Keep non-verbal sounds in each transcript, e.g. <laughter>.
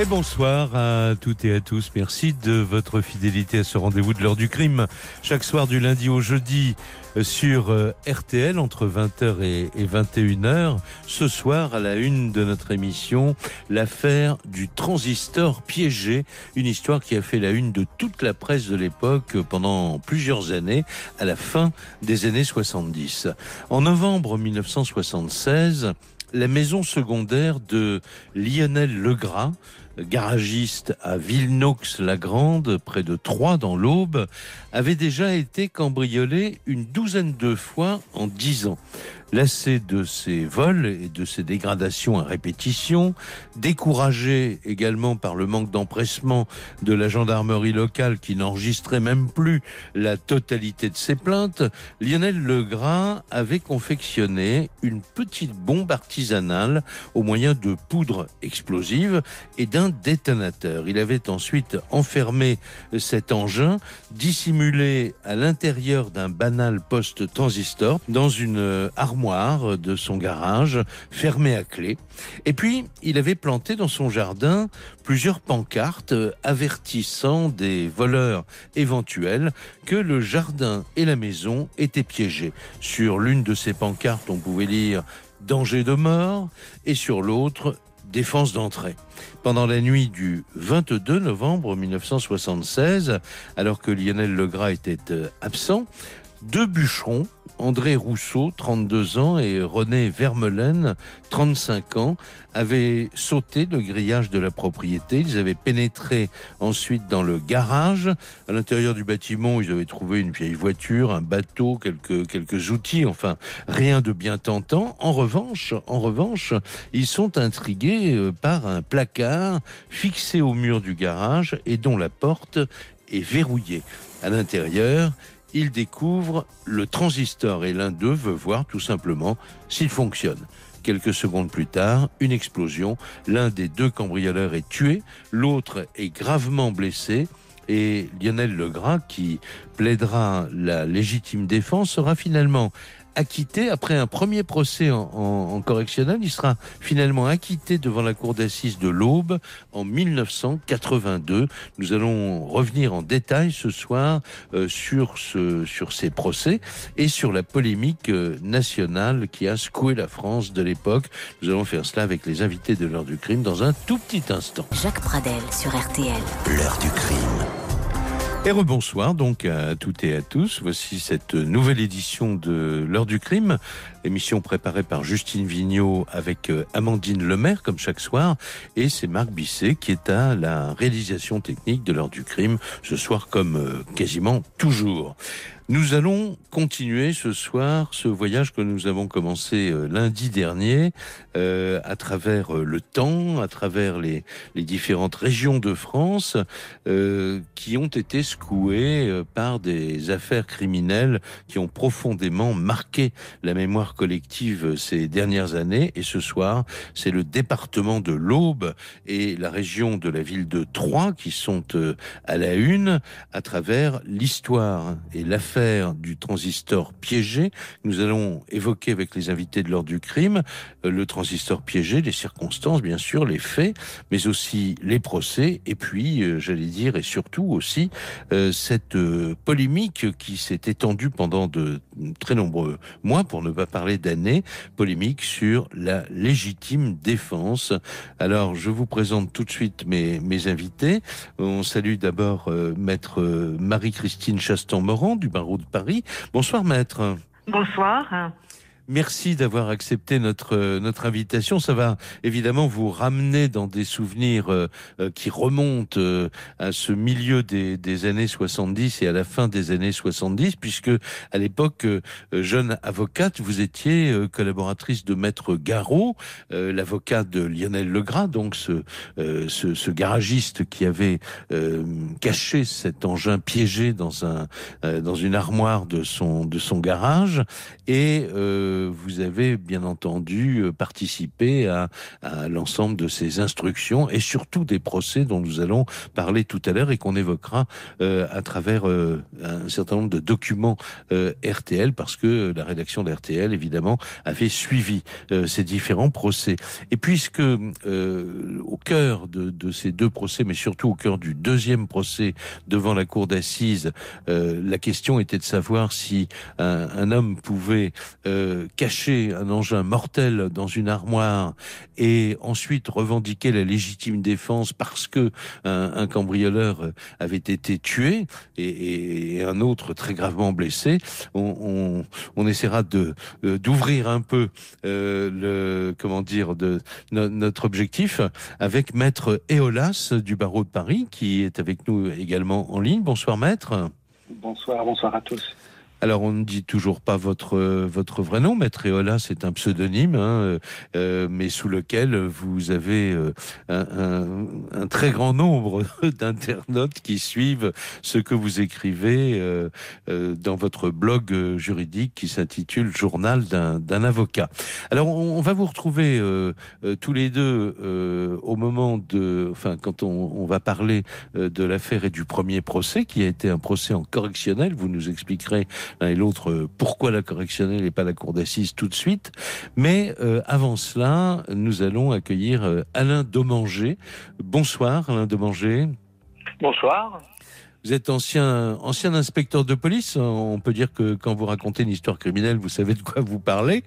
Et bonsoir à toutes et à tous. Merci de votre fidélité à ce rendez-vous de l'heure du crime. Chaque soir du lundi au jeudi euh, sur euh, RTL entre 20h et 21h. Ce soir, à la une de notre émission, l'affaire du transistor piégé. Une histoire qui a fait la une de toute la presse de l'époque pendant plusieurs années, à la fin des années 70. En novembre 1976, la maison secondaire de Lionel Legras, garagiste à Villenox-la-Grande, près de Troyes dans l'Aube, avait déjà été cambriolé une douzaine de fois en dix ans. Lassé de ses vols et de ses dégradations à répétition, découragé également par le manque d'empressement de la gendarmerie locale qui n'enregistrait même plus la totalité de ses plaintes, Lionel Legras avait confectionné une petite bombe artisanale au moyen de poudre explosive et d'un détonateur. Il avait ensuite enfermé cet engin dissimulé à l'intérieur d'un banal poste transistor dans une armoire de son garage, fermé à clé. Et puis, il avait planté dans son jardin plusieurs pancartes avertissant des voleurs éventuels que le jardin et la maison étaient piégés. Sur l'une de ces pancartes, on pouvait lire danger de mort et sur l'autre défense d'entrée. Pendant la nuit du 22 novembre 1976, alors que Lionel Legras était euh, absent, deux bûcherons, André Rousseau, 32 ans, et René Vermelaine, 35 ans, avaient sauté le grillage de la propriété. Ils avaient pénétré ensuite dans le garage. À l'intérieur du bâtiment, ils avaient trouvé une vieille voiture, un bateau, quelques, quelques outils, enfin, rien de bien tentant. En revanche, en revanche, ils sont intrigués euh, par un placard fixé au mur du garage et dont la porte est verrouillée. À l'intérieur, ils découvrent le transistor et l'un d'eux veut voir tout simplement s'il fonctionne. Quelques secondes plus tard, une explosion. L'un des deux cambrioleurs est tué, l'autre est gravement blessé. Et Lionel Legras, qui plaidera la légitime défense, sera finalement acquitté après un premier procès en, correctionnel. Il sera finalement acquitté devant la cour d'assises de l'Aube en 1982. Nous allons revenir en détail ce soir euh, sur, ce, sur ces procès et sur la polémique euh, nationale qui a secoué la France de l'époque. Nous allons faire cela avec les invités de l'heure du crime dans un tout petit instant. Jacques Pradel sur RTL. L'heure du crime. Et rebonsoir donc à toutes et à tous. Voici cette nouvelle édition de L'heure du crime, émission préparée par Justine Vignot avec euh, Amandine Lemaire comme chaque soir. Et c'est Marc Bisset qui est à la réalisation technique de L'heure du crime ce soir comme euh, quasiment toujours. Nous allons continuer ce soir ce voyage que nous avons commencé euh, lundi dernier euh, à travers euh, le temps, à travers les, différentes régions de France qui ont été secouées par des affaires criminelles qui ont profondément marqué la mémoire collective ces dernières années. Et ce soir, c'est le département de l'Aube et la région de la ville de Troyes qui sont à la une à travers l'histoire et l'affaire du transistor piégé. Nous allons évoquer avec les invités de l'ordre du crime euh, le transistor piégé, les circonstances, bien sûr, les faits, mais aussi les procès, et puis, euh, j'allais dire, et surtout aussi, euh, cette polémique qui s'est étendue pendant de très nombreux mois, pour ne pas parler d'années, polémique sur la légitime défense. Alors, je vous présente tout de suite mes, invités. On salue d'abord maître Marie-Christine Chastan-Morand du barreau de Paris. Bonsoir maître. Bonsoir. Merci d'avoir accepté notre, notre invitation. Ça va évidemment vous ramener dans des souvenirs euh, euh, qui remontent euh, à ce milieu des, des, années 70 et à la fin des années 70, puisque à l'époque, jeune avocate, vous étiez collaboratrice de Maître Garot, l'avocat de Lionel Legras, donc ce, ce, ce, garagiste qui avait caché cet engin piégé dans, un, dans une armoire de son, de son garage. Et vous avez bien entendu participé à, à l'ensemble de ces instructions et surtout des procès dont nous allons parler tout à l'heure et qu'on évoquera euh, à travers euh, un certain nombre de documents euh, RTL parce que la rédaction de RTL évidemment avait suivi ces différents procès. Et puisque au cœur de, de, ces deux procès, mais surtout au cœur du deuxième procès devant la cour d'assises, la question était de savoir si un, un homme pouvait cacher un engin mortel dans une armoire et ensuite revendiquer la légitime défense parce que un, cambrioleur avait été tué et, un autre très gravement blessé. On, essaiera de euh, d'ouvrir un peu euh, le comment dire de notre objectif avec maître Eolas du barreau de Paris qui est avec nous également en ligne. Bonsoir maître. Bonsoir, bonsoir à tous. Alors on ne dit toujours pas votre votre vrai nom, Maître Eola, c'est un pseudonyme, hein, euh, mais sous lequel vous avez euh, un, un, très grand nombre <laughs> d'internautes qui suivent ce que vous écrivez euh, euh dans votre blog juridique qui s'intitule Journal d'un avocat. Alors on, va vous retrouver euh, tous les deux au moment de, enfin quand on va parler de l'affaire et du premier procès qui a été un procès en correctionnel. Vous nous expliquerez l'un et l'autre euh, pourquoi la correctionnelle et pas la cour d'assises tout de suite. Mais euh, avant cela, nous allons accueillir euh, Alain Domanger. Bonsoir Alain Domanger. Bonsoir. Vous êtes ancien, ancien inspecteur de police. On peut dire que quand vous racontez une histoire criminelle, vous savez de quoi vous parlez.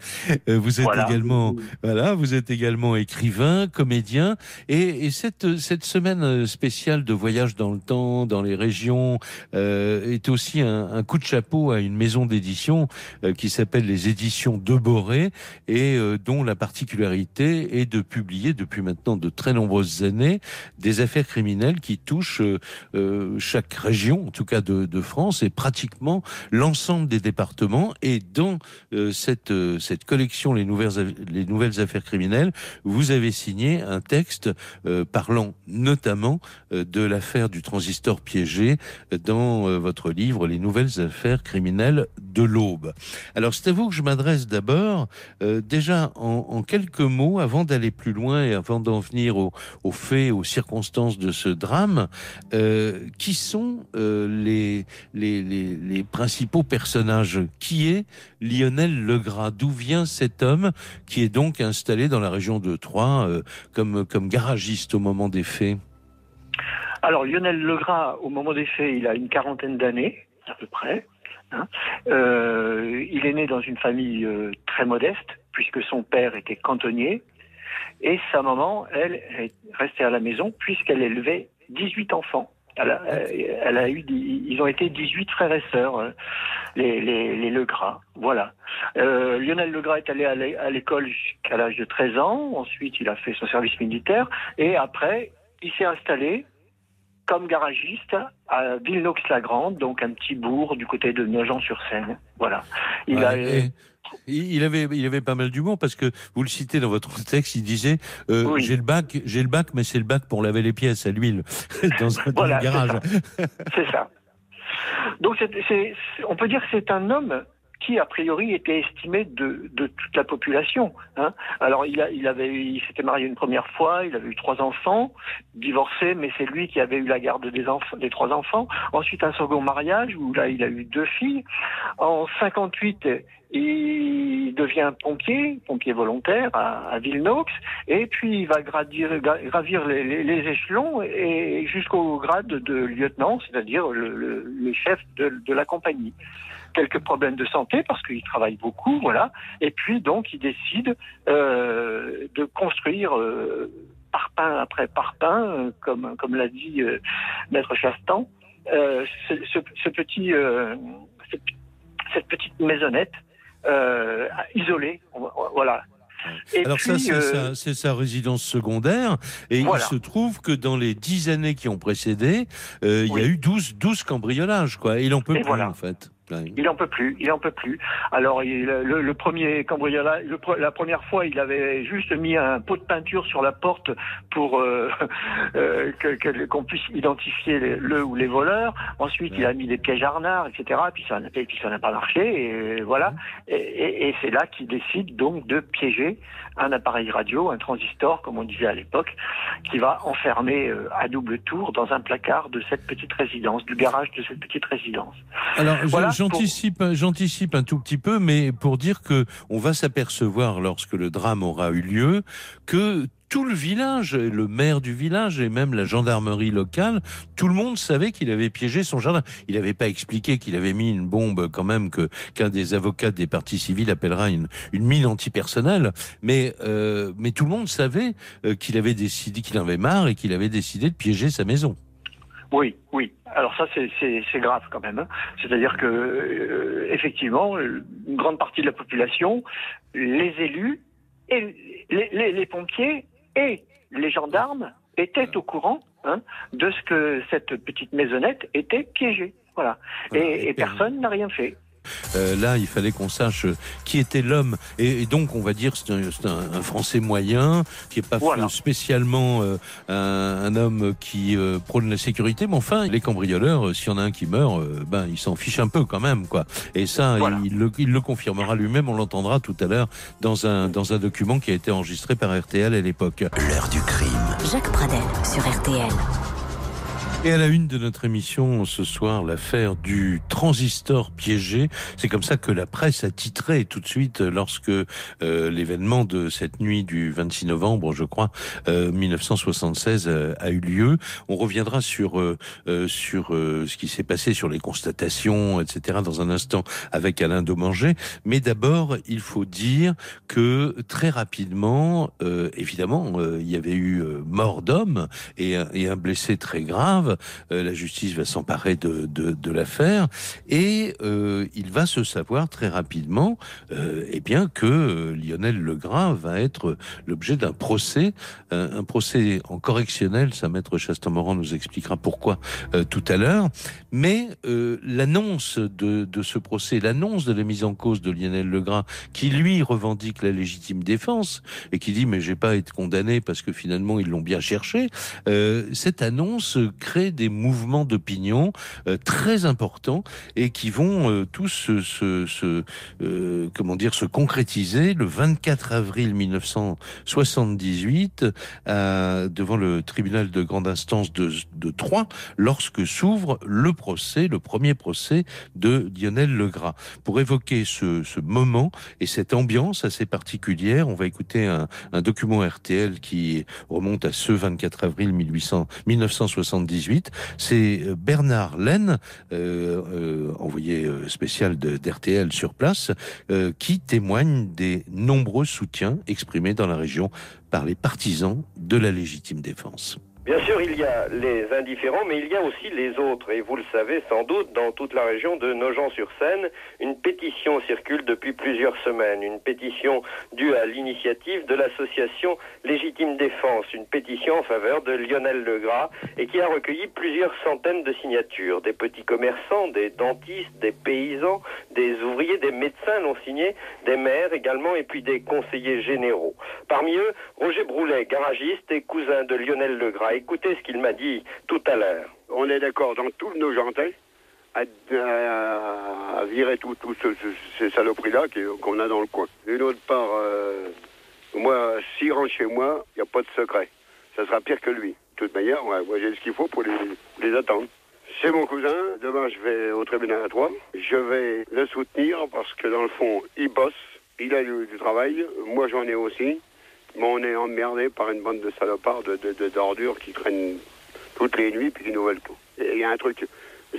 Euh, vous êtes également, voilà, vous êtes également écrivain, comédien. Et, et, cette, cette semaine spéciale de voyage dans le temps, dans les régions, euh, est aussi un, un, coup de chapeau à une maison d'édition euh, qui s'appelle les éditions de Boré et euh, dont la particularité est de publier depuis maintenant de très nombreuses années des affaires criminelles qui touchent euh, chaque région, en tout cas de, France, et pratiquement l'ensemble des départements. Et dans euh, cette, euh, cette collection, les nouvelles, les nouvelles affaires criminelles, vous avez signé un texte euh, parlant notamment de l'affaire du transistor piégé dans votre livre Les nouvelles affaires criminelles de l'aube. Alors c'est à vous que je m'adresse d'abord, déjà en, quelques mots, avant d'aller plus loin et avant d'en venir aux, faits, aux circonstances de ce drame, qui sont euh, les, principaux personnages? Qui est Lionel Legras? D'où vient cet homme qui est donc installé dans la région de Troyes euh, comme, comme garagiste au moment des faits? Alors Lionel Legras, au moment des faits, il a une quarantaine d'années, à peu près. Hein. Euh, il est né dans une famille très modeste, puisque son père était cantonnier, et sa maman, elle, est restée à la maison, puisqu'elle élevait 18 enfants. Elle a, elle a, eu, ils ont été 18 frères et sœurs, euh, les, les, les Legras. Voilà. Euh, Lionel Legras est allé à l'école jusqu'à l'âge de 13 ans. Ensuite, il a fait son service militaire. Et après, il s'est installé comme garagiste à Villeneuve-la-Grande, donc un petit bourg du côté de Nogent-sur-Seine. Voilà. Il a, il avait, il avait pas mal d'humour parce que vous le citez dans votre texte, il disait euh, j'ai le bac, j'ai le bac, mais c'est le bac pour laver les pièces à l'huile <laughs> dans, un, dans le garage. C'est ça. Donc c'est, on peut dire que c'est un homme qui a priori était estimé de, de toute la population. Hein. Alors il, a, il avait, il s'était marié une première fois, il avait eu trois enfants, divorcé, mais c'est lui qui avait eu la garde des enfants, des trois enfants. Ensuite un second mariage où là il a eu deux filles. En 58 il devient pompier, pompier volontaire à, à Villeneuve, et puis il va gravir, gravir les, les, échelons et jusqu'au grade de lieutenant, c'est-à-dire le, le, le, chef de, de la compagnie quelques problèmes de santé parce qu'il travaille beaucoup, voilà. Et puis donc il décide euh, de construire euh, parpaing après parpaing, euh, comme comme l'a dit euh, maître Chastan, ce, ce, ce, petit cette petite maisonnette euh, isolé. Voilà. Et Alors ça, euh, c'est sa, résidence secondaire. Et il se trouve que dans les dix années qui ont précédé, euh, il y a eu 12, 12 cambriolages. Quoi. Et il en peut plus, en fait. Il en peut plus, il en peut plus. Alors le, premier cambriolage, la première fois, il avait juste mis un pot de peinture sur la porte pour euh, <laughs> euh qu'on puisse identifier le ou les voleurs. Ensuite, il a mis des pièges arnards, etc. Puis ça, et puis ça n'a pas marché. Et voilà. Et, et c'est là qu'il décide donc de piéger un appareil radio, un transistor, comme on disait à l'époque, qui va enfermer euh, à double tour dans un placard de cette petite résidence, du garage de cette petite résidence. Alors, j'anticipe, j'anticipe un tout petit peu, mais pour dire que on va s'apercevoir lorsque le drame aura eu lieu que tout le village, le maire du village et même la gendarmerie locale, tout le monde savait qu'il avait piégé son jardin. Il n'avait pas expliqué qu'il avait mis une bombe quand même que qu'un des avocats des partis civils appellera une, une mine antipersonnelle. Mais euh, mais tout le monde savait euh, qu'il avait décidé qu'il en avait marre et qu'il avait décidé de piéger sa maison. Oui, oui. Alors ça, c'est grave quand même. Hein. C'est-à-dire que euh, effectivement, une grande partie de la population, les élus et les, les, les pompiers et les gendarmes étaient au courant hein, de ce que cette petite maisonnette était piégée. Voilà. Et, et personne n'a rien fait. Euh, là, il fallait qu'on sache qui était l'homme. Et, donc, on va dire c'est un, un, Français moyen, qui est pas spécialement euh, un, homme qui euh, prône la sécurité. Mais enfin, les cambrioleurs, s'il y en a un qui meurt, ben, il s'en fiche un peu quand même. quoi. Et ça, il, le, il, le, confirmera lui-même. On l'entendra tout à l'heure dans un, dans un document qui a été enregistré par RTL à l'époque. L'heure du crime. Jacques Pradel sur RTL. Et à la une de notre émission ce soir, l'affaire du transistor piégé. C'est comme ça que la presse a titré tout de suite lorsque euh, l'événement de cette nuit du 26 novembre, je crois, euh, 1976 euh, a eu lieu. On reviendra sur euh, sur ce qui s'est passé, sur les constatations, etc. dans un instant avec Alain Domanger. Mais d'abord, il faut dire que très rapidement, évidemment, il y avait eu mort d'homme et, et un blessé très grave. Euh, la justice va s'emparer de, de, l'affaire et euh, il va se savoir très rapidement euh, eh bien que Lionel Legras va être l'objet d'un procès, un procès en correctionnel. Sa maître Chastemoran nous expliquera pourquoi tout à l'heure. Mais l'annonce de, de ce procès, l'annonce de la mise en cause de Lionel Legras, qui lui revendique la légitime défense et qui dit mais j'ai pas été condamné parce que finalement ils l'ont bien cherché. cette annonce crée des mouvements d'opinion euh, très importants et qui vont euh, tous se, euh, comment dire se concrétiser le 24 avril 1978 devant le tribunal de grande instance de, Troyes lorsque s'ouvre le procès, le premier procès de Lionel Legras. Pour évoquer ce, ce moment et cette ambiance assez particulière, on va écouter un, un document RTL qui remonte à ce 24 avril 1800, 1978 c'est euh, Bernard Laine, euh, euh, envoyé spécial d'RTL sur place, qui témoigne des nombreux soutiens exprimés dans la région par les partisans de la légitime défense. Bien sûr, il y a les indifférents, mais il y a aussi les autres. Et vous le savez sans doute, dans toute la région de Nogent-sur-Seine, une pétition circule depuis plusieurs semaines. Une pétition due à l'initiative de l'association Légitime Défense. Une pétition en faveur de Lionel Legras et qui a recueilli plusieurs centaines de signatures. Des petits commerçants, des dentistes, des paysans, des ouvriers, des médecins l'ont signé, des maires également et puis des conseillers généraux. Parmi eux, Roger Broulet, garagiste et cousin de Lionel Legras écoutez ce qu'il m'a dit tout à l'heure. On est d'accord dans tous nos gentils à, virer tout, ces saloperies-là qu'on a dans le coin. D'une autre part, euh, moi, s'il rentre chez moi, il n'y a pas de secret. Ça sera pire que lui. De toute manière, moi j'ai ce qu'il faut pour les, attendre. C'est mon cousin. Demain, je vais au tribunal à Troyes. Je vais le soutenir parce que dans le fond, il bosse. Il a du travail. Moi, j'en ai aussi. Mais on est emmerdé par une bande de salopards, de, d'ordures qui traînent toutes les nuits puis qui nous veulent tout. Il y a un truc,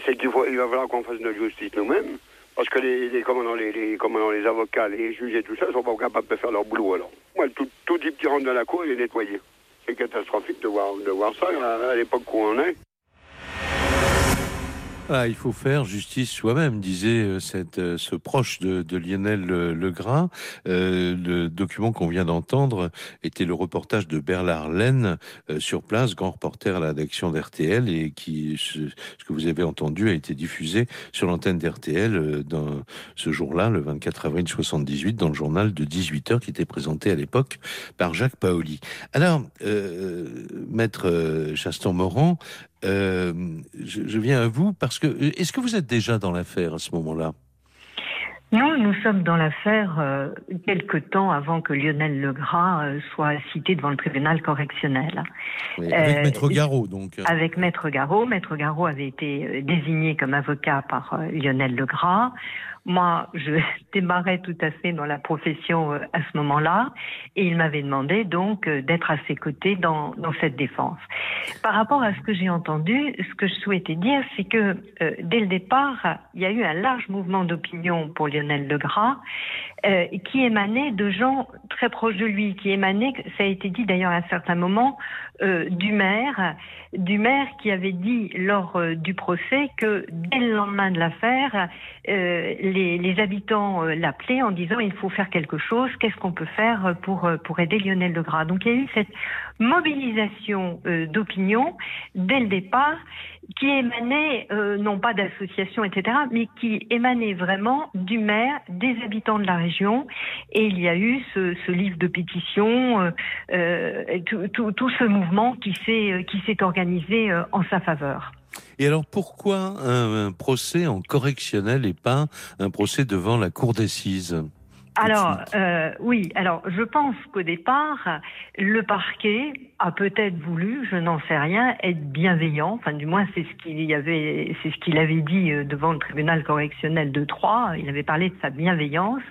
c'est qu'il il va falloir qu'on fasse notre justice nous-mêmes. Parce que les, commandants, les, les, commandants, les avocats, les juges et tout ça sont pas capables de faire leur boulot alors. Moi, tout, tout type qui rentre dans la cour, il est nettoyé. C'est catastrophique de voir, de voir ça à l'époque où on est. Ah, il faut faire justice soi-même, disait euh, euh, ce proche de, Lionel Legras. Euh, le document qu'on vient d'entendre était le reportage de Bernard Laine sur place, grand reporter à la d'RTL, et qui, ce, que vous avez entendu, a été diffusé sur l'antenne d'RTL ce jour-là, le 24 avril 78, dans le journal de 18h qui était présenté à l'époque par Jacques Paoli. Alors, maître Chaston-Moran, euh, je, je, viens à vous parce que est-ce que vous êtes déjà dans l'affaire à ce moment-là? Non, nous sommes dans l'affaire euh, quelque temps avant que Lionel Legras euh, soit cité devant le tribunal correctionnel. Oui, avec euh, Maître Garot, donc. Avec Maître Garot. Maître Garot avait été désigné comme avocat par Lionel Legras. Moi, je <laughs> démarrais tout à fait dans la profession à ce moment-là, et il m'avait demandé donc d'être à ses côtés dans, dans cette défense. Par rapport à ce que j'ai entendu, ce que je souhaitais dire, c'est que euh, dès le départ, il y a eu un large mouvement d'opinion pour Lionel Legras, euh, qui émanait de gens très proches de lui, qui émanait, ça a été dit d'ailleurs à un certain moment, euh, du maire, du maire qui avait dit lors euh, du procès que dès le lendemain de l'affaire, euh, les, habitants l'appelaient en disant il faut faire quelque chose, qu'est-ce qu'on peut faire pour, pour aider Lionel Legras. Donc il y a eu cette mobilisation d'opinion dès le départ qui émanait euh, non pas d'associations, etc., mais qui émanait vraiment du maire, des habitants de la région. Et il y a eu ce, livre de pétition, euh, euh, tout, ce mouvement qui s'est qui s'est organisé en sa faveur. Et alors pourquoi un, un procès en correctionnel et pas un procès devant la cour d'assises? Alors, euh, oui, alors je pense qu'au départ, le parquet a peut-être voulu, je n'en sais rien, être bienveillant. Enfin, du moins, c'est ce qu'il avait, c'est ce qu'il avait dit euh, devant le tribunal correctionnel de Troyes. Il avait parlé de sa bienveillance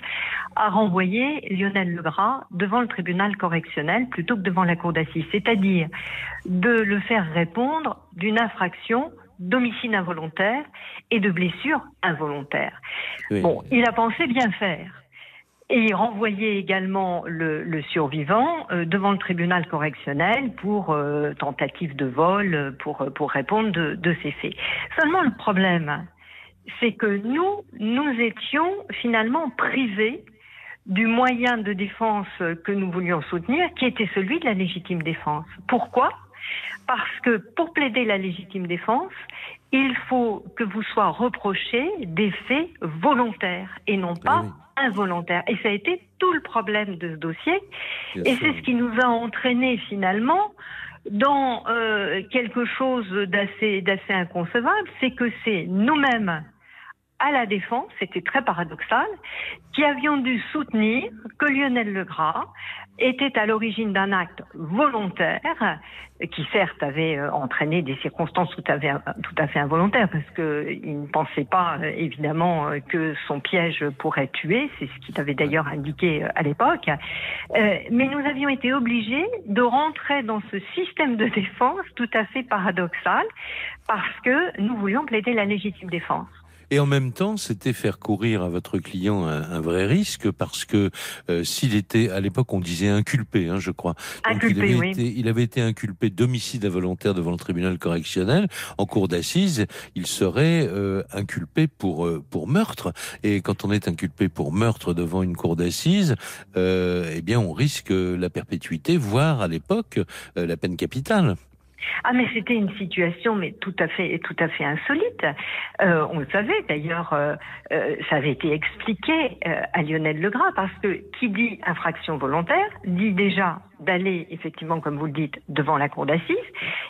à renvoyer Lionel Legras devant le tribunal correctionnel plutôt que devant la cour d'assises, c'est-à-dire de le faire répondre d'une infraction d'homicide involontaire et de blessure involontaire. Oui. Bon, il a pensé bien faire et renvoyer également le, survivant euh, devant le tribunal correctionnel pour euh, tentative de vol, pour, pour répondre de, de ces faits. Seulement le problème, c'est que nous, nous étions finalement privés du moyen de défense que nous voulions soutenir, qui était celui de la légitime défense. Pourquoi? Parce que pour plaider la légitime défense, il faut que vous soient reprochés des faits volontaires et non pas oui involontaire. Et ça a été tout le problème de ce dossier. Bien et c'est ce qui nous a entraîné finalement dans euh, quelque chose d'assez d'assez inconcevable, c'est que c'est nous-mêmes à la défense, c'était très paradoxal, qui avions dû soutenir que Lionel Legras était à l'origine d'un acte volontaire qui certes avait euh, entraîné des circonstances tout à fait, tout à fait involontaires parce qu'il ne pensait pas euh, évidemment euh, que son piège pourrait tuer, c'est ce qu'il avait d'ailleurs indiqué à l'époque, mais nous avions été obligés de rentrer dans ce système de défense tout à fait paradoxal parce que nous voulions plaider la légitime défense. Et en même temps, c'était faire courir à votre client un, un vrai risque parce que euh, s'il était, à l'époque, on disait inculpé, hein, je crois. Inculpé, il, avait oui. été, il avait été inculpé d'homicide involontaire devant le tribunal correctionnel. En cour d'assises, il serait euh, inculpé pour, euh, pour meurtre. Et quand on est inculpé pour meurtre devant une cour d'assises, euh, eh bien, on risque la perpétuité, voire à l'époque, euh, la peine capitale. Ah mais c'était une situation mais tout à fait tout à fait insolite. Euh, on le savait d'ailleurs, euh, euh, ça avait été expliqué à Lionel Legras parce que qui dit infraction volontaire dit déjà d'aller effectivement comme vous le dites devant la cour d'assises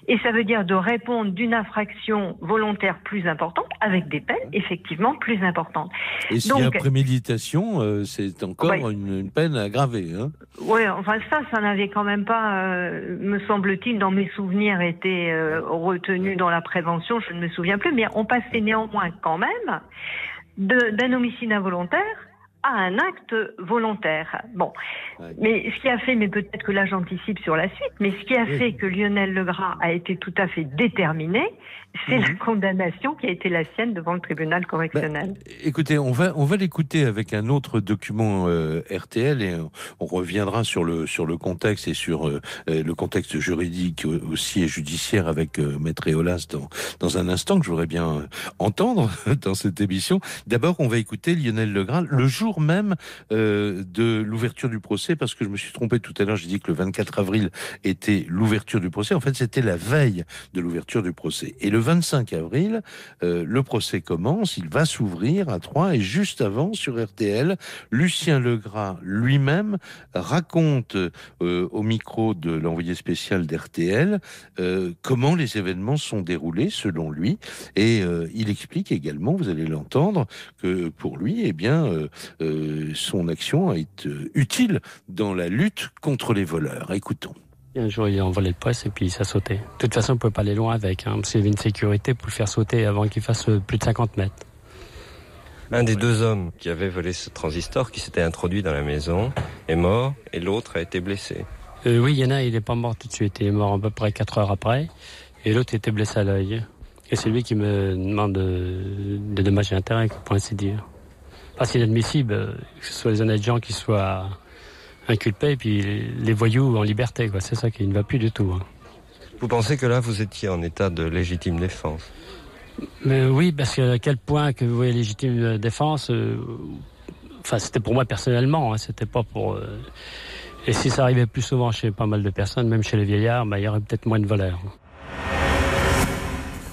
et ça veut dire de répondre d'une infraction volontaire plus importante avec des peines effectivement plus importantes. Et s'il y a préméditation, euh, c'est encore ouais. une, une, peine aggravée. Hein oui, enfin ça, ça n'avait quand même pas, euh, me semble-t-il, dans mes souvenirs, été euh, retenu dans la prévention. Je ne me souviens plus, mais on passait néanmoins quand même d'un homicide involontaire à un acte volontaire. Bon, mais ce qui a fait, mais peut-être que là j'anticipe sur la suite, mais ce qui a fait que Lionel Legras a été tout à fait déterminé, c'est la mhm. condamnation qui a été la sienne devant le tribunal correctionnel. Bah, écoutez, on va on va l'écouter avec un autre document euh, RTL et on, reviendra sur le sur le contexte et sur euh, euh, le contexte juridique aussi et judiciaire avec Maître Eolas dans dans un instant que je voudrais bien entendre <laughs> dans cette émission. D'abord, on va écouter Lionel Legras le jour même de l'ouverture du procès parce que je me suis trompé tout à l'heure. J'ai dit que le 24 avril était l'ouverture du procès. En fait, c'était la veille de l'ouverture du procès et le 25 avril, euh, le procès commence, il va s'ouvrir à Troyes et juste avant sur RTL, Lucien Legras lui-même raconte euh, au micro de l'envoyé spécial d'RTL euh, comment les événements sont déroulés selon lui et il explique également, vous allez l'entendre, que pour lui, eh son action été utile dans la lutte contre les voleurs. Écoutons un jour, il a envolé le presse et puis ça sautait. De toute façon, on ne pouvait pas aller loin avec, hein, parce qu'il y avait une sécurité pour le faire sauter avant qu'il fasse euh, plus de 50 mètres. Un des deux hommes qui avait volé ce transistor, qui s'était introduit dans la maison, est mort et l'autre a été blessé. Euh, oui, il y en a, il n'est pas mort tout de suite. Il est mort à peu près 4 heures après. Et l'autre était blessé à l'œil. Et c'est lui qui me demande des dommages et intérêts, pour ainsi dire. Parce qu'il est admissible euh, que ce soit les honnêtes gens qui soient inculpés et puis les voyous en liberté. Quoi. C'est ça qui ne va plus du tout. Hein. Vous pensez que là, vous étiez en état de légitime défense? Mais Oui, parce que à quel point que vous voyez légitime défense, euh, enfin c'était pour moi personnellement, hein, c'était pas pour... Euh, et si ça arrivait plus souvent chez pas mal de personnes, même chez les vieillards, bah, il y aurait peut-être moins de voleurs.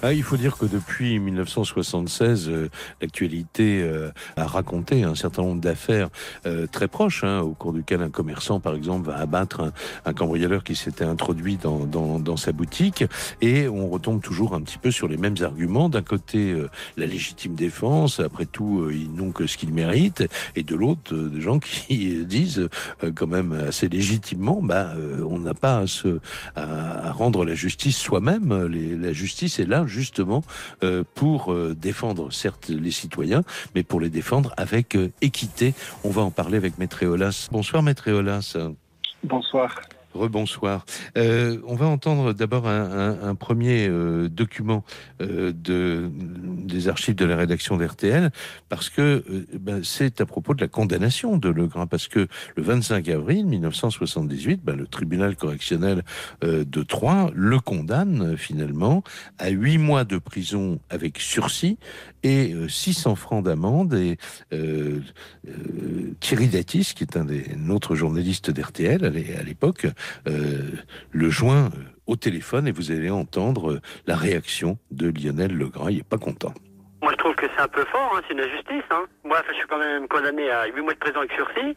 Ah, il faut dire que depuis 1976, euh, l'actualité euh, a raconté un certain nombre d'affaires euh, très proches, hein, au cours duquel un commerçant, par exemple, va abattre un, cambrioleur qui s'était introduit dans, sa boutique, et on retombe toujours un petit peu sur les mêmes arguments. D'un côté, la légitime défense, après tout, ils n'ont que ce qu'ils méritent, et de l'autre, des gens <laughs> qui disent, quand même assez légitimement, bah, on n'a pas à, se, à, rendre la justice soi-même. La justice est là justement euh, pour euh, défendre certes les citoyens, mais pour les défendre avec euh, équité. On va en parler avec Maître Eolas. Bonsoir Maître Eolas. Bonsoir. Rebonsoir. Euh, on va entendre d'abord un, premier euh, document euh, de, des archives de la rédaction d'RTL, parce que ben, c'est à propos de la condamnation de Legrand, parce que le 25 avril 1978, ben, le tribunal correctionnel de Troyes le condamne finalement à huit mois de prison avec sursis et 600 francs d'amende. Et Thierry Datis, qui est un des notre journaliste d'RTL à l'époque, le joint euh, au téléphone et vous allez entendre euh, la réaction de Lionel Legrand. Il n'est pas content. Moi, je trouve que c'est un peu fort, hein, c'est une injustice. Hein. Moi, je suis quand même condamné à 8 mois de prison avec sursis,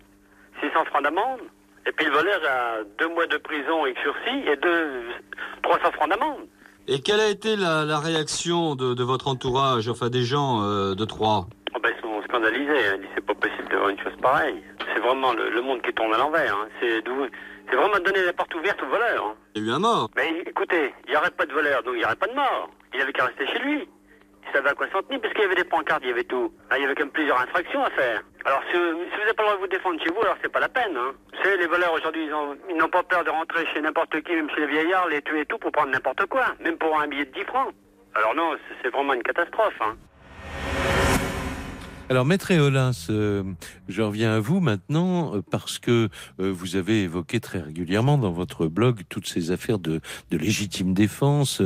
600 francs d'amende, et puis le voleur a 2 mois de prison avec sursis et 300 francs d'amende. Et quelle a été la, réaction de, votre entourage, enfin des gens de Troyes? Oh ben, Ils sont scandalisés, hein. ils disent c'est pas possible de voir une chose pareille. C'est vraiment le, monde qui tourne à l'envers. Hein. C'est c'est vraiment donner la porte ouverte aux voleurs. Il y a eu un mort. Mais écoutez, il n'y aurait pas de voleur, donc il n'y aurait pas de mort. Il avait qu'à rester chez lui. Il savait à quoi s'en tenir, parce qu'il y avait des pancartes, il y avait tout. Ah, il y avait quand même plusieurs infractions à faire. Alors, si, vous n'avez pas le droit de vous défendre chez vous, alors c'est pas la peine. Hein. Vous savez, les voleurs aujourd'hui, ils n'ont pas peur de rentrer chez n'importe qui, même chez les vieillards, les tuer et tout, pour prendre n'importe quoi. Même pour un billet de 10 francs. Alors non, c'est vraiment une catastrophe. Hein. Alors, Maître Eolins, euh, je reviens à vous maintenant euh, parce que euh, vous avez évoqué très régulièrement dans votre blog toutes ces affaires de, légitime défense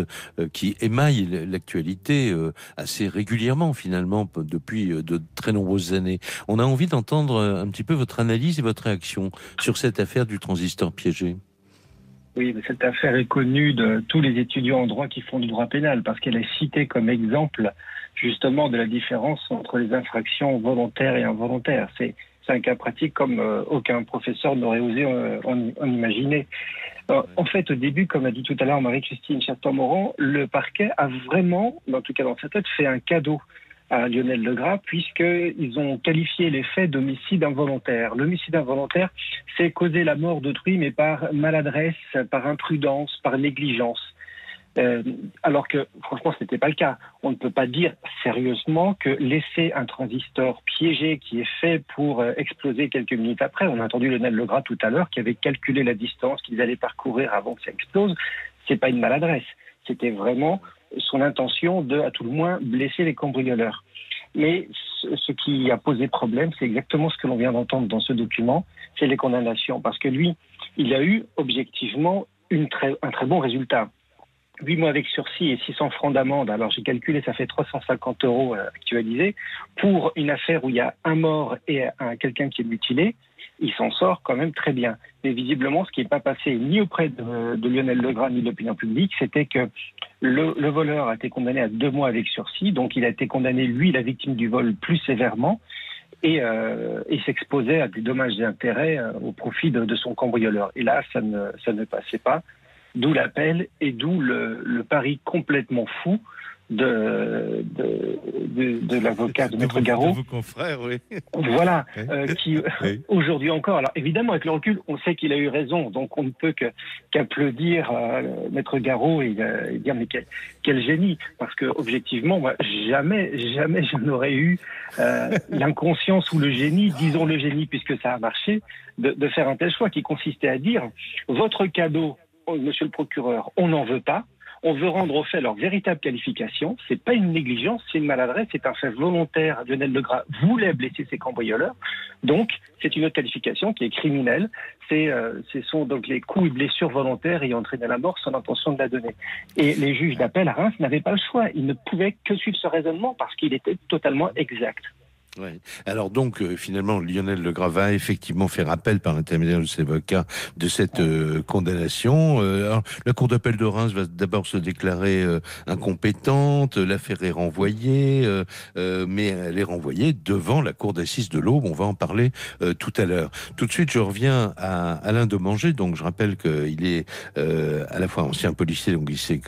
qui émaillent l'actualité assez régulièrement finalement depuis de très nombreuses années. On a envie d'entendre un petit peu votre analyse et votre réaction sur cette affaire du transistor piégé. Oui, mais cette affaire est connue de tous les étudiants en droit qui font du droit pénal parce qu'elle est citée comme exemple justement de la différence entre les infractions volontaires et involontaires. C'est un cas pratique comme euh, aucun professeur n'aurait osé euh, en, imaginer. Euh, en fait, au début, comme a dit tout à l'heure Marie-Christine Chateau-Moran, le parquet a vraiment, en tout cas dans sa tête, fait un cadeau à Lionel Legras, puisqu'ils ont qualifié les faits d'homicide involontaire. L'homicide involontaire, c'est causer la mort d'autrui, mais par maladresse, par imprudence, par négligence. Euh, alors que, franchement, ce n'était pas le cas. On ne peut pas dire sérieusement que laisser un transistor piégé qui est fait pour euh, exploser quelques minutes après, on a entendu Lionel Legras tout à l'heure qui avait calculé la distance qu'ils allaient parcourir avant que ça explose, c'est pas une maladresse. C'était vraiment son intention de, à tout le moins, blesser les cambrioleurs. Mais ce qui a posé problème, c'est exactement ce que l'on vient d'entendre dans ce document, c'est les condamnations. Parce que lui, il a eu objectivement une très, un très bon résultat. 8 mois avec sursis et 600 francs d'amende, alors j'ai calculé, ça fait 350 euros euh, actualisés, pour une affaire où il y a un mort et un, quelqu'un qui est mutilé, il s'en sort quand même très bien. Mais visiblement, ce qui n'est pas passé ni auprès de, Lionel Legras ni de l'opinion publique, c'était que le, le, voleur a été condamné à deux mois avec sursis, donc il a été condamné, lui, la victime du vol, plus sévèrement, et, euh, s'exposait à des dommages et intérêts euh, au profit de, son cambrioleur. Et là, ça ne passait pas. D'où l'appel et d'où le, le, pari complètement fou de, de, de, de l'avocat de Maître Garot. De vos confrères, oui. Voilà, euh, qui oui. aujourd'hui encore, alors évidemment avec le recul, on sait qu'il a eu raison, donc on ne peut qu'applaudir euh, Maître Garot et, euh, et, dire mais quel, quel, génie, parce que objectivement, moi, jamais, jamais je n'aurais eu euh, l'inconscience ou le génie, disons le génie puisque ça a marché, de, de faire un tel choix qui consistait à dire votre cadeau, monsieur le procureur, on n'en veut pas, on veut rendre au fait leur véritable qualification. C'est pas une négligence, c'est une maladresse, c'est un fait volontaire. Lionel Legras voulait blesser ses cambrioleurs. Donc, c'est une autre qualification qui est criminelle. Euh, ce sont donc les coups et blessures volontaires ayant entraîné la mort sans intention de la donner. Et les juges d'appel à Reims n'avaient pas le choix. Ils ne pouvaient que suivre ce raisonnement parce qu'il était totalement exact. Alors donc euh, finalement Lionel Legras va effectivement faire appel par l'intermédiaire de ses avocats de cette euh, condamnation. Euh, la cour d'appel de Reims va d'abord se déclarer incompétente, l'affaire est renvoyée, mais elle est renvoyée devant la cour d'assises de l'Aube. On va en parler tout à l'heure. Tout de suite, je reviens à Alain Demanger. Donc je rappelle qu'il est à la fois ancien policier, donc il sait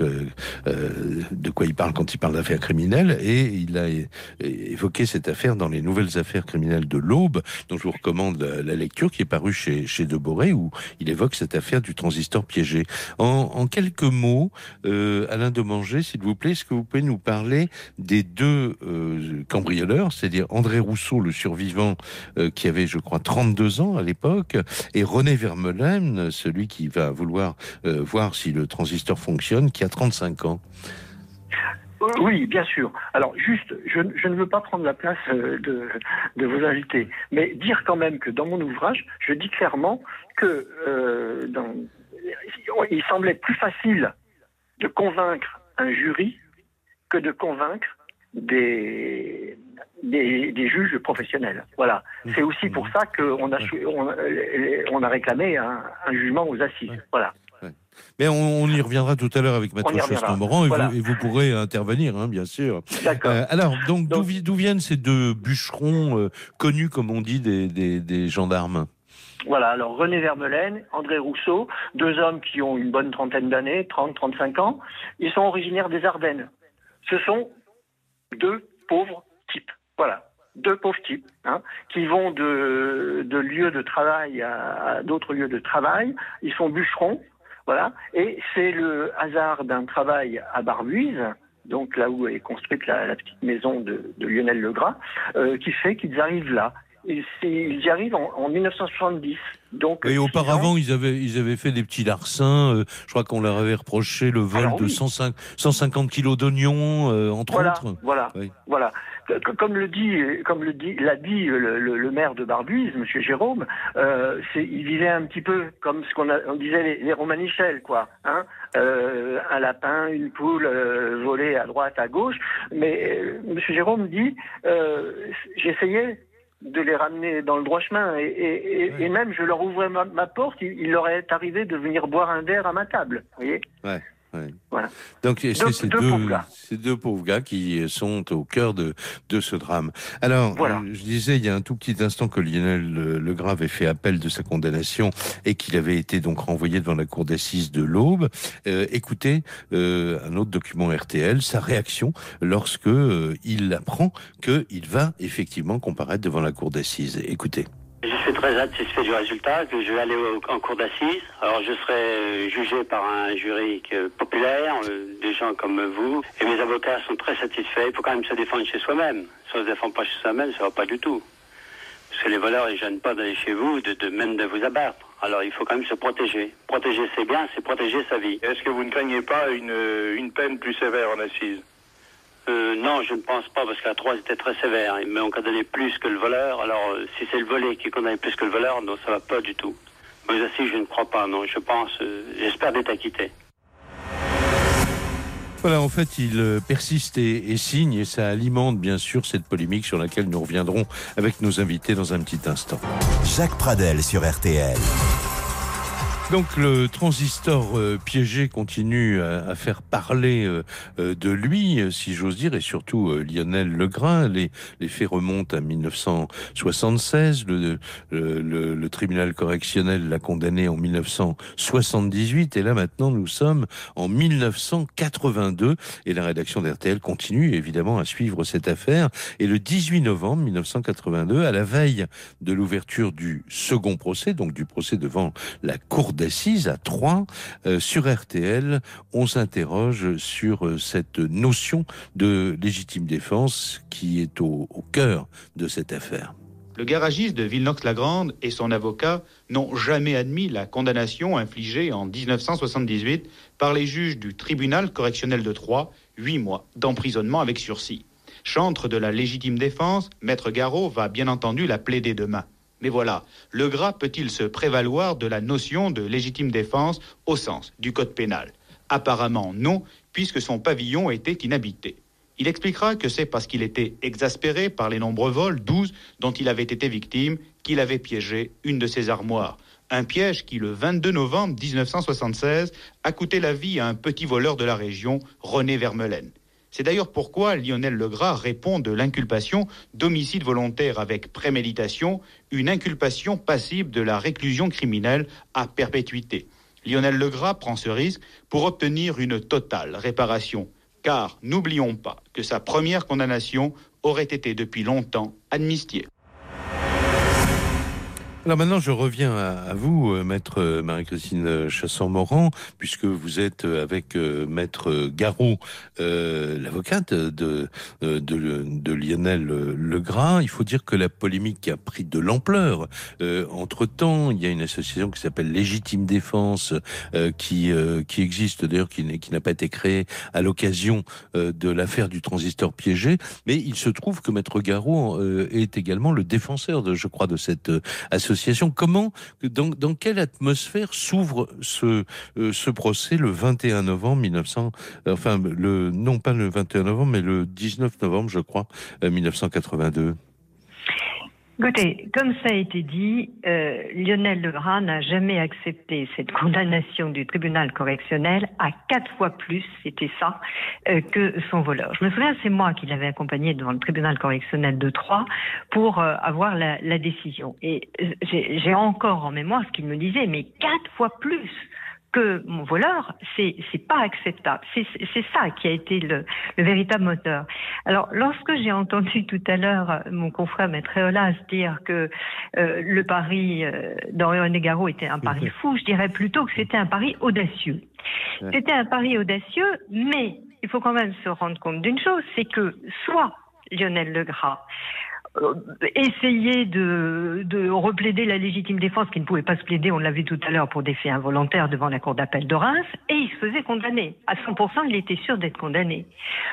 de quoi il parle quand il parle d'affaires criminelles, et il a évoqué cette affaire dans les les nouvelles affaires criminelles de l'Aube, dont je vous recommande la, lecture, qui est parue chez, chez Deboré, où il évoque cette affaire du transistor piégé. En, quelques mots, euh, Alain Demanger, s'il vous plaît, est-ce que vous pouvez nous parler des deux euh, cambrioleurs, c'est-à-dire André Rousseau, le survivant, euh, qui avait, je crois, 32 ans à l'époque, et René Vermeulen, celui qui va vouloir voir si le transistor fonctionne, qui a 35 ans oui, bien sûr. Alors, juste, je, je, ne veux pas prendre la place euh, de, de, vos invités, mais dire quand même que dans mon ouvrage, je dis clairement que euh, dans, il semblait plus facile de convaincre un jury que de convaincre des, des, des juges professionnels. Voilà. C'est aussi pour ça qu'on a, on, on a réclamé un, un jugement aux assises. Voilà. Mais on, on, y reviendra tout à l'heure avec Maître Cheston-Moran et, voilà. et, vous pourrez intervenir, hein, bien sûr. D'accord. Euh, alors, donc, donc d'où viennent ces deux bûcherons euh, connus, comme on dit, des, des, des gendarmes? Voilà, alors René Vermelaine, André Rousseau, deux hommes qui ont une bonne trentaine d'années, 30, 35 ans, ils sont originaires des Ardennes. Ce sont deux pauvres types. Voilà, deux pauvres types hein, qui vont de, de lieux de travail à, à d'autres lieux de travail. Ils sont bûcherons, voilà. Et c'est le hasard d'un travail à Barbuise, donc là où est construite la, la petite maison de, de Lionel Legras, euh, qui fait qu'ils arrivent là. Et ils y arrivent en, en 1970. Donc, et auparavant, ils avaient, ils avaient fait des petits larcins. Euh, je crois qu'on leur avait reproché le vol Alors, de oui. 105, 150 kilos d'oignons, euh, entre voilà, autres. Voilà, oui. voilà. Comme le dit, comme le dit, l'a dit le, le, le, maire de Barbuise, Monsieur Jérôme, euh, il vivait un petit peu comme ce qu'on on disait les, les Romanichels, quoi. Hein euh, un lapin, une poule euh, volée à droite, à gauche. Mais Monsieur Jérôme dit, euh, j'essayais de les ramener dans le droit chemin. Et, et, et même, je leur ouvrais ma, ma porte, il, il, leur est arrivé de venir boire un verre à ma table. Vous voyez ouais. Ouais. Voilà. Donc c'est ces deux, deux, ces deux pauvres gars qui sont au cœur de, de ce drame. Alors, voilà. je disais il y a un tout petit instant que Lionel Legras avait fait appel de sa condamnation et qu'il avait été donc renvoyé devant la cour d'assises de l'Aube. Euh, écoutez euh, un autre document RTL, sa réaction lorsque euh, il apprend qu'il va effectivement comparaître devant la cour d'assises. Écoutez. Je suis très satisfait du résultat, que je vais aller en cour d'assises. Alors je serai euh, jugé par un jury populaire, euh, des gens comme vous. Et mes avocats sont très satisfaits. Il faut quand même se défendre chez soi-même. Si on ne se défend pas chez soi-même, ça ne va pas du tout. Parce que les voleurs, ils ne gênent pas d'aller chez vous, de, même de vous abattre. Alors il faut quand même se protéger. Protéger c'est bien, c'est protéger sa vie. Est-ce que vous ne craignez pas une, une peine plus sévère en assise? Euh, non, je ne pense pas, parce qu'à 3 était très sévère. Mais on condamnait plus que le voleur. Alors, euh, si c'est le volé qui condamne plus que le voleur, non, ça va pas du tout. Mais aussi, je ne crois pas, non. Je pense, euh, j'espère d'être acquitté. Voilà, en fait, il persiste et, et, signe, et ça alimente bien sûr cette polémique sur laquelle nous reviendrons avec nos invités dans un petit instant. Jacques Pradel sur RTL. Donc le transistor euh, piégé continue à, à faire parler euh, euh de lui, euh, si j'ose dire, et surtout euh, Lionel Legras. Les, les, faits remontent à 1976. Le, le, le, le tribunal correctionnel l'a condamné en 1978. Et là maintenant, nous sommes en 1982. Et la rédaction d'RTL continue évidemment à suivre cette affaire. Et le 18 novembre 1982, à la veille de l'ouverture du second procès, donc du procès devant la Cour d'assises à Troyes euh, sur RTL. On s'interroge sur euh, cette notion de légitime défense qui est au, cœur de cette affaire. Le garagiste de Villenox-la-Grande et son avocat n'ont jamais admis la condamnation infligée en 1978 par les juges du tribunal correctionnel de Troyes, huit mois d'emprisonnement avec sursis. Chantre de la légitime défense, Maître Garot va bien entendu la plaider demain. Mais voilà, le gras peut-il se prévaloir de la notion de légitime défense au sens du code pénal? Apparemment non, puisque son pavillon était inhabité. Il expliquera que c'est parce qu'il était exaspéré par les nombreux vols, 12, dont il avait été victime, qu'il avait piégé une de ses armoires. Un piège qui, le 22 novembre 1976, a coûté la vie à un petit voleur de la région, René Vermelaine. C'est d'ailleurs pourquoi Lionel Legras répond de l'inculpation d'homicide volontaire avec préméditation, une inculpation passible de la réclusion criminelle à perpétuité. Lionel Legras prend ce risque pour obtenir une totale réparation, car n'oublions pas que sa première condamnation aurait été depuis longtemps amnistiée. Alors maintenant, je reviens à, vous, euh, maître Marie-Christine Chasson-Morand, puisque vous êtes avec euh, maître Garot, euh, l'avocate de, Lionel Legras. Il faut dire que la polémique a pris de l'ampleur. Euh, entre-temps, il y a une association qui s'appelle Légitime Défense, euh, qui, qui existe d'ailleurs, qui, n'a pas été créée à l'occasion de l'affaire du transistor piégé, mais il se trouve que maître Garot est également le défenseur, je crois, de cette association Comment, dans, quelle atmosphère s'ouvre ce, euh, ce procès le 21 novembre 1900, euh, enfin, le, non pas le 21 novembre, mais le 19 novembre, je crois, euh, 1982 Écoutez, comme ça a été dit, euh, Lionel Legras n'a jamais accepté cette condamnation du tribunal correctionnel à quatre fois plus, c'était ça, euh, que son voleur. Je me souviens, c'est moi qui l'avais accompagné devant le tribunal correctionnel de Troyes pour euh, avoir la, la, décision. Et j'ai encore en mémoire ce qu'il me disait, mais quatre fois plus que mon voleur, c'est c'est pas acceptable. C'est ça qui a été le, le, véritable moteur. Alors, lorsque j'ai entendu tout à l'heure mon confrère Maître Eolas dire que euh, le pari euh, d'Orion Negaro était un pari fou, je dirais plutôt que c'était un pari audacieux. C'était un pari audacieux, mais il faut quand même se rendre compte d'une chose, c'est que soit Lionel Legras euh, essayer de, de replaider la légitime défense qui ne pouvait pas se plaider, on l'a vu tout à l'heure, pour des faits involontaires devant la cour d'appel de Reims, et il se faisait condamner. À 100%, il était sûr d'être condamné.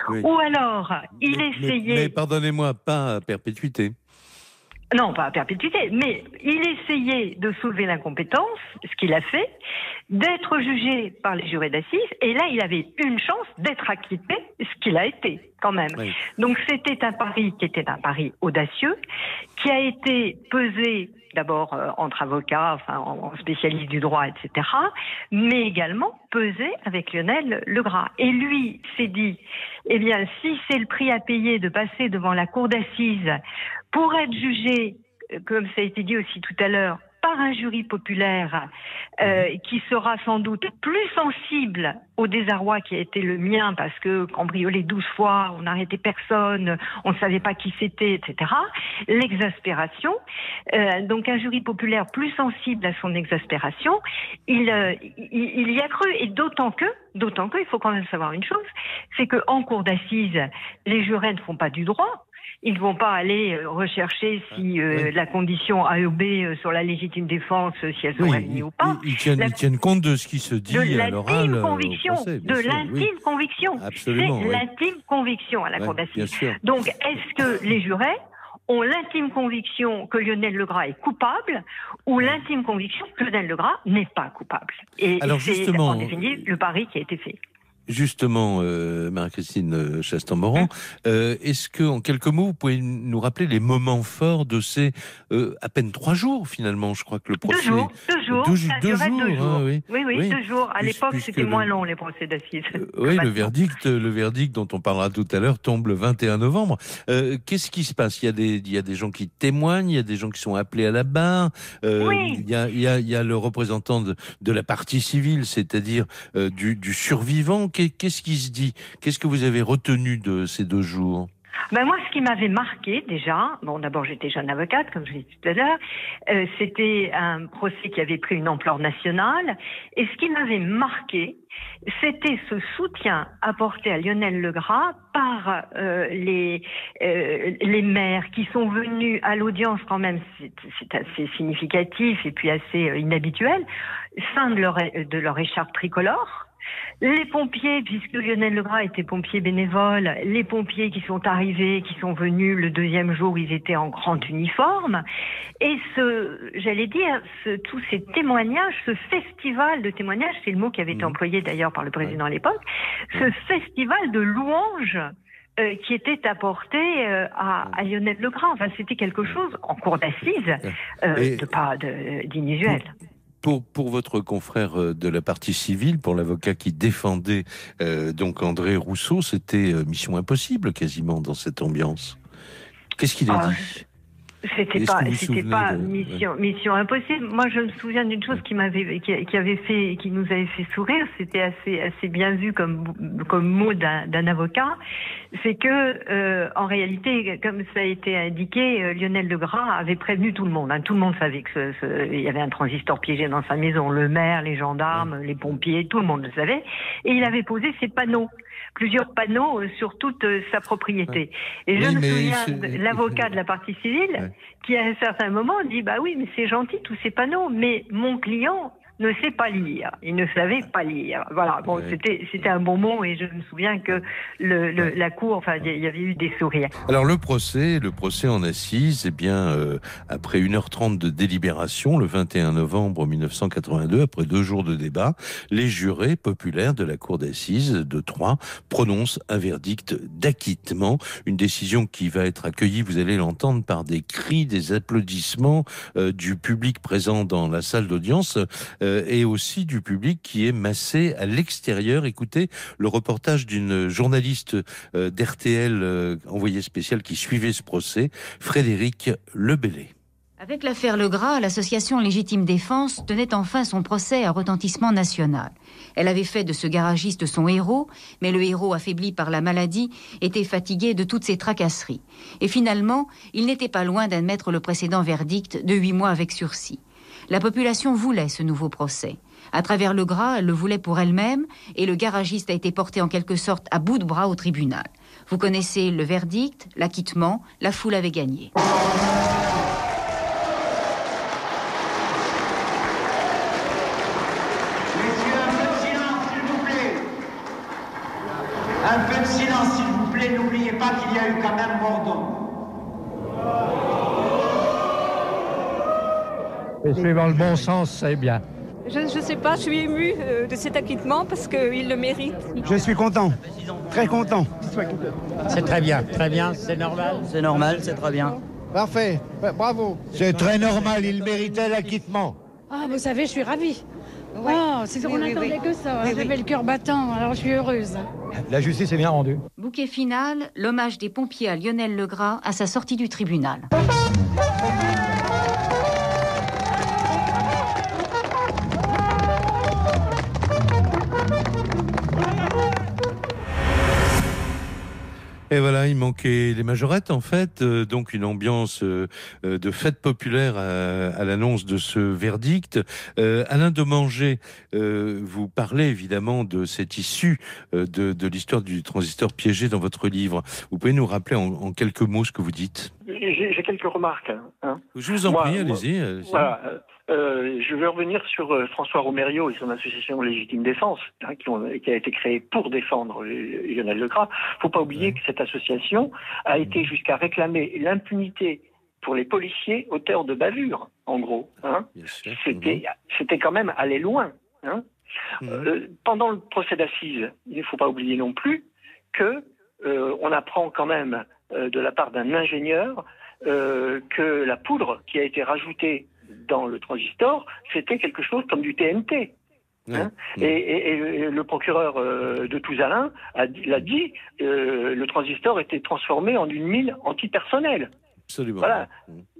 Oui. Ou alors, il mais, essayait... Mais, mais pardonnez-moi, pas à perpétuité. Non, pas à perpétuité, mais il essayait de soulever l'incompétence, ce qu'il a fait, d'être jugé par les jurés d'assises, et là, il avait une chance d'être acquitté, ce qu'il a été quand même. Oui. Donc c'était un pari qui était un pari audacieux, qui a été pesé d'abord euh, entre avocats, enfin en spécialiste du droit, etc., mais également pesé avec Lionel Legras. Et lui s'est dit, eh bien, si c'est le prix à payer de passer devant la cour d'assises pour être jugé, comme ça a été dit aussi tout à l'heure, par un jury populaire euh, qui sera sans doute plus sensible au désarroi qui a été le mien parce que cambriolé douze fois, on n'arrêtait personne, on ne savait pas qui c'était, etc. L'exaspération. Euh, donc un jury populaire plus sensible à son exaspération, il, euh, il, il y a cru et d'autant que, d'autant que, il faut quand même savoir une chose, c'est que en cour d'assises, les jurés ne font pas du droit. Ils ne vont pas aller euh, rechercher si euh, la condition AEB euh, sur la légitime défense, euh, si elles sont Oui, réunies ou pas. Ils tiennent, La- ils tiennent compte de ce qui se dit de à l'oral. conviction, procès, de l'intime oui. conviction. Absolument, C'est l'intime conviction à la cour d'assises. Donc, est-ce que les jurés ont l'intime conviction que Lionel Legras est coupable ou l'intime conviction que Lionel Legras n'est pas coupable? Et Alors, c'est justement, en définitive le pari qui a été fait. Justement, euh, Marie-Christine euh, Chastan-Moran, euh, est-ce que, en quelques mots, vous pouvez nous rappeler les moments forts de ces euh, à peine trois jours finalement? Je crois que le Deux procès. jours, deux jours, Deux, ça deux durait jours, deux hein, jours. oui. oui, oui, deux jours. À l'époque, c'était le- moins long les procès d'assises. Oui, le verdict, le verdict dont on parlera tout à l'heure tombe le 21 novembre. Euh, Qu'est-ce qui se passe? Il y a des, il y a des gens qui témoignent, il y a des gens qui sont appelés à la barre. euh, Oui. Il y a, il y a, il y a le représentant de, de la partie civile, c'est-à-dire euh, du, du survivant. Qu'est- Qu'est-ce qui se dit? Qu'est-ce que vous avez retenu de ces deux jours? Ben moi, ce qui m'avait marqué déjà, bon, d'abord j'étais jeune avocate, comme je l'ai dit tout à l'heure, euh, c'était un procès qui avait pris une ampleur nationale, et ce qui m'avait marqué, c'était ce soutien apporté à Lionel Legras par euh, les euh, les maires qui sont venus à l'audience quand même, c'est c'est assez significatif et puis assez euh, inhabituel, sein de leur de leur écharpe tricolore. Les pompiers, puisque Lionel Legras était pompier bénévole, les pompiers qui sont arrivés, qui sont venus le deuxième jour, ils étaient en grand uniforme. Et ce, j'allais dire, ce, tous ces témoignages, ce festival de témoignages, c'est le mot qui avait été employé d'ailleurs par le président à l'époque, ce festival de louanges euh, qui était apporté euh, à, à Lionel Legras. Enfin, c'était quelque chose en cours d'assises, euh, de pas de- d'inusuel. Pour, pour votre confrère euh, de la partie civile, pour l'avocat qui défendait euh, donc André Rousseau, c'était euh, mission impossible quasiment dans cette ambiance. Qu'est-ce qu'il a Ah, dit? C'était pas, c'était pas de- mission, mission impossible. Moi, je me souviens d'une chose qui m'avait, qui, qui avait fait, qui nous avait fait sourire. C'était assez, assez bien vu comme, comme mot d'un, d'un avocat. C'est que, euh, en réalité, comme ça a été indiqué, euh, Lionel Legras avait prévenu tout le monde. hein. Tout le monde savait que ce- ce- il y avait un transistor piégé dans sa maison. Le maire, les gendarmes, les pompiers, tout le monde le savait. Et il avait posé ses panneaux plusieurs panneaux euh, sur toute euh, sa propriété. Et je me souviens de l'avocat de la partie civile qui, à un certain moment, dit Bah oui, mais c'est gentil tous ces panneaux, mais mon client ne sait pas lire. Il ne savait pas lire. Voilà. Bon, c'était c'était un bon mot et je me souviens que le, le- la cour, enfin, il y avait eu des sourires. Alors le procès, le procès en assise, eh bien, euh, après 1h30 de délibération, le 21 novembre 1982, après deux jours de débat, les jurés populaires de la cour d'assises de Troyes prononcent un verdict d'acquittement, une décision qui va être accueillie, vous allez l'entendre, par des cris, des applaudissements euh, du public présent dans la salle d'audience et aussi du public qui est massé à l'extérieur. Écoutez le reportage d'une journaliste euh, d'RTL, euh, envoyée spéciale, qui suivait ce procès, Frédéric Lebellé. Avec l'affaire Legras, l'association Légitime Défense tenait enfin son procès à retentissement national. Elle avait fait de ce garagiste son héros, mais le héros affaibli par la maladie était fatigué de toutes ces tracasseries. Et finalement, il n'était pas loin d'admettre le précédent verdict de huit mois avec sursis. La population voulait ce nouveau procès. À travers le gras, elle le voulait pour elle-même, et le garagiste a été porté en quelque sorte à bout de bras au tribunal. Vous connaissez le verdict, l'acquittement, la foule avait gagné. Un peu de silence, s'il vous plaît. N'oubliez pas qu'il y a eu quand même Mordon. Et suivant le bon sens, c'est bien. Je ne sais pas, je suis émue euh, de cet acquittement parce qu'il le mérite. Je suis content, très content. C'est très bien, très bien, c'est normal. C'est normal, c'est très bien. Parfait, bravo. C'est très normal, il méritait l'acquittement. Ah, vous savez, je suis ravie. Ouais. Oh, c'est Oui, on oui, n'attendait oui. que ça. Oui, J'avais oui. le cœur battant, alors je suis heureuse. La justice est bien rendue. Bouquet final, l'hommage des pompiers à Lionel Legras à sa sortie du tribunal. Et voilà, il manquait les majorettes en fait, euh, donc une ambiance euh, euh, de fête populaire à, à l'annonce de ce verdict. Euh, Alain Demanger, euh, vous parlez évidemment de cette issue de, de l'histoire du transistor piégé dans votre livre. Vous pouvez nous rappeler en, en quelques mots ce que vous dites? J'ai quelques remarques. hein. Je vous en Moi- prie, allez-y. Voilà. Euh, je vais revenir sur euh, François Romério et son association Légitime Défense, hein, qui, ont- qui a été créée pour défendre euh, Lionel Legras. faut pas oublier que cette association a été jusqu'à réclamer l'impunité pour les policiers auteurs de bavures, en gros. Hein. C'était c'était quand même aller loin. Hein. Euh, pendant le procès d'assises, il ne faut pas oublier non plus que on apprend quand même de la part d'un ingénieur que la poudre qui a été rajoutée dans le transistor, c'était quelque chose comme du TNT. hein. et, et- et le procureur euh, de Touzalin a dit- l'a dit, euh, le transistor était transformé en une mine antipersonnelle. Absolument. Voilà. C'est-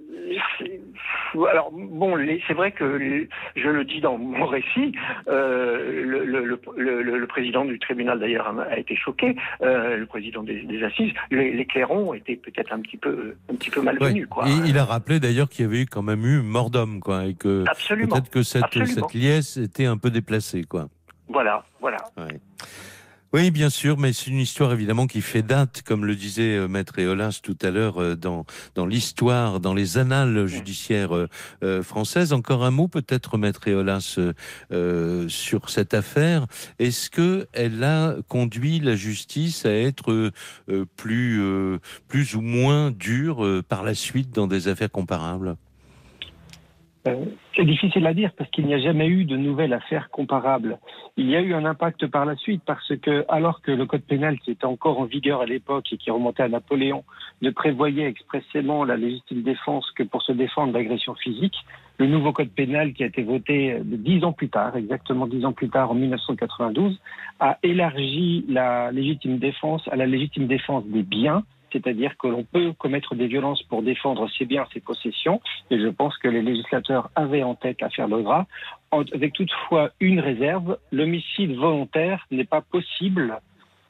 Alors bon, c'est vrai que je le dis dans mon récit, euh, le, le- le- le- le président du tribunal d'ailleurs a, été choqué, euh, le président des, des assises, les, les clairons étaient peut-être un petit peu, un petit peu malvenus, Ouais. quoi. Et il a rappelé d'ailleurs qu'il y avait eu quand même eu mort d'homme, quoi, et que peut-être que cette, cette liesse était un peu déplacée, quoi. Voilà, voilà. Ouais. Oui, bien sûr, mais c'est une histoire évidemment qui fait date, comme le disait euh, Maître Eolas tout à l'heure, euh, dans, dans l'histoire, dans les annales judiciaires euh, françaises. Encore un mot peut-être, Maître Eolas, euh, sur cette affaire. Est-ce que elle a conduit la justice à être euh, plus, euh, plus ou moins dure euh, par la suite dans des affaires comparables? C'est difficile à dire parce qu'il n'y a jamais eu de nouvelle affaire comparable. Il y a eu un impact par la suite parce que, alors que le code pénal qui était encore en vigueur à l'époque et qui remontait à Napoléon ne prévoyait expressément la légitime défense que pour se défendre d'agression physique, le nouveau code pénal qui a été voté euh, dix ans plus tard, exactement dix ans plus tard, en 1992, a élargi la légitime défense à la légitime défense des biens c'est-à-dire que l'on peut commettre des violences pour défendre ses biens, ses possessions, et je pense que les législateurs avaient en tête l'affaire Legras, en- avec toutefois une réserve, l'homicide volontaire n'est pas possible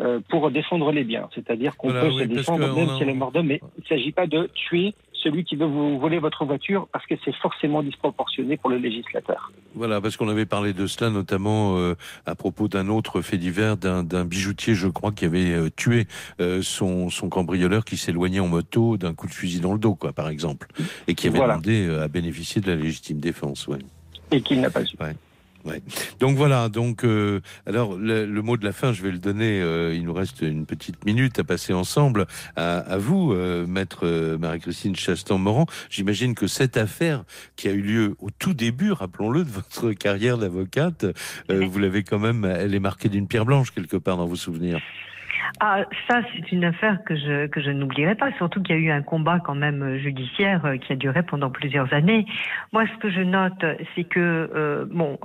euh, pour défendre les biens, c'est-à-dire qu'on Voilà, peut oui, se défendre même a- si elle est mort d'homme, mais il ne s'agit pas de tuer celui qui veut vous voler votre voiture parce que c'est forcément disproportionné pour le législateur. Voilà, parce qu'on avait parlé de cela notamment euh, à propos d'un autre fait divers, d'un bijoutier, je crois, qui avait euh, tué euh, son, son cambrioleur qui s'éloignait en moto d'un coup de fusil dans le dos, quoi, par exemple, et qui avait Voilà. demandé à bénéficier de la légitime défense. Ouais. Et qu'il n'a pas eu. Ouais. Ouais. Donc voilà, donc euh, alors le, le mot de la fin, je vais le donner. euh, il nous reste une petite minute à passer ensemble. À, à vous, euh, maître euh, Marie-Christine Chastan-Moran. J'imagine que cette affaire qui a eu lieu au tout début, rappelons-le, de votre carrière d'avocate, euh, vous l'avez quand même, elle est marquée d'une pierre blanche quelque part dans vos souvenirs. Ah, ça, c'est une affaire que je, que je n'oublierai pas, surtout qu'il y a eu un combat quand même euh, judiciaire euh, qui a duré pendant plusieurs années. Moi, ce que je note, c'est que, euh, bon,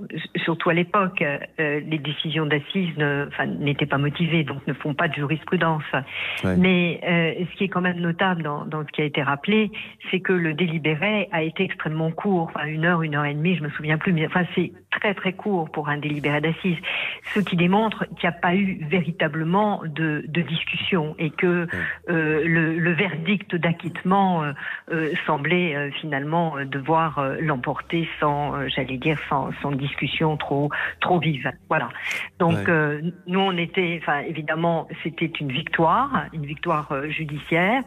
surtout à l'époque, euh, les décisions d'assises n'étaient pas motivées, donc ne font pas de jurisprudence. Ouais. Mais euh, ce qui est quand même notable dans, dans ce qui a été rappelé, c'est que le délibéré a été extrêmement court, enfin une heure, une heure et demie, je me souviens plus, mais enfin c'est très très court pour un délibéré d'assises, ce qui démontre qu'il n'y a pas eu véritablement de, de discussion et que euh, le, le verdict d'acquittement euh, euh, semblait finalement devoir l'emporter sans, j'allais dire, sans, sans discussion trop trop vive. Voilà. Donc Ouais. nous on était, enfin évidemment c'était une victoire, une victoire judiciaire.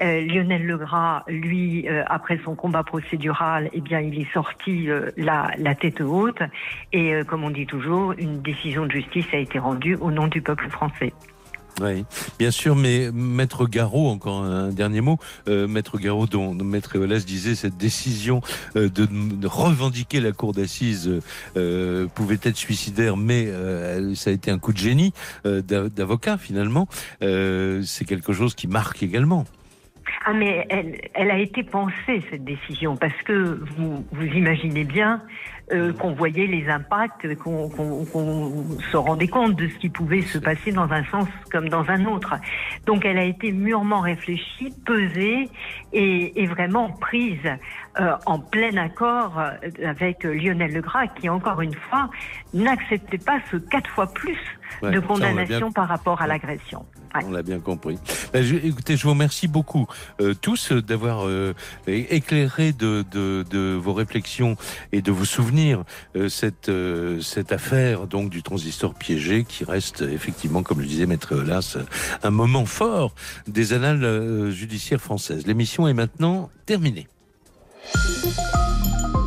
Lionel Legras, lui, après son combat procédural, eh bien il est sorti la, la tête haute et comme on dit toujours, une décision de justice a été rendue au nom du peuple français. Oui, bien sûr, mais Maître Garot, encore un dernier mot, euh, Maître Garot, dont Maître Eolas disait cette décision euh, de, revendiquer la cour d'assises euh, pouvait être suicidaire, mais ça a été un coup de génie d'a- d'avocat finalement. C'est quelque chose qui marque également. Ah mais elle, a été pensée cette décision parce que vous imaginez bien euh, qu'on voyait les impacts, qu'on qu'on se rendait compte de ce qui pouvait se passer dans un sens comme dans un autre. Donc elle a été mûrement réfléchie, pesée et, et vraiment prise euh, en plein accord euh, avec Lionel Legras, qui encore une fois n'acceptait pas ce quatre fois plus Ouais, de condamnation bien- par rapport à l'agression. Ouais. On l'a bien compris. Ben, je- écoutez, je vous remercie beaucoup euh, tous euh, d'avoir euh, éclairé de, de, de vos réflexions et de vos souvenirs euh, cette, euh, cette affaire donc du transistor piégé qui reste effectivement, comme le disait Maître Las, un moment fort des annales euh, judiciaires françaises. L'émission est maintenant terminée. Thank you.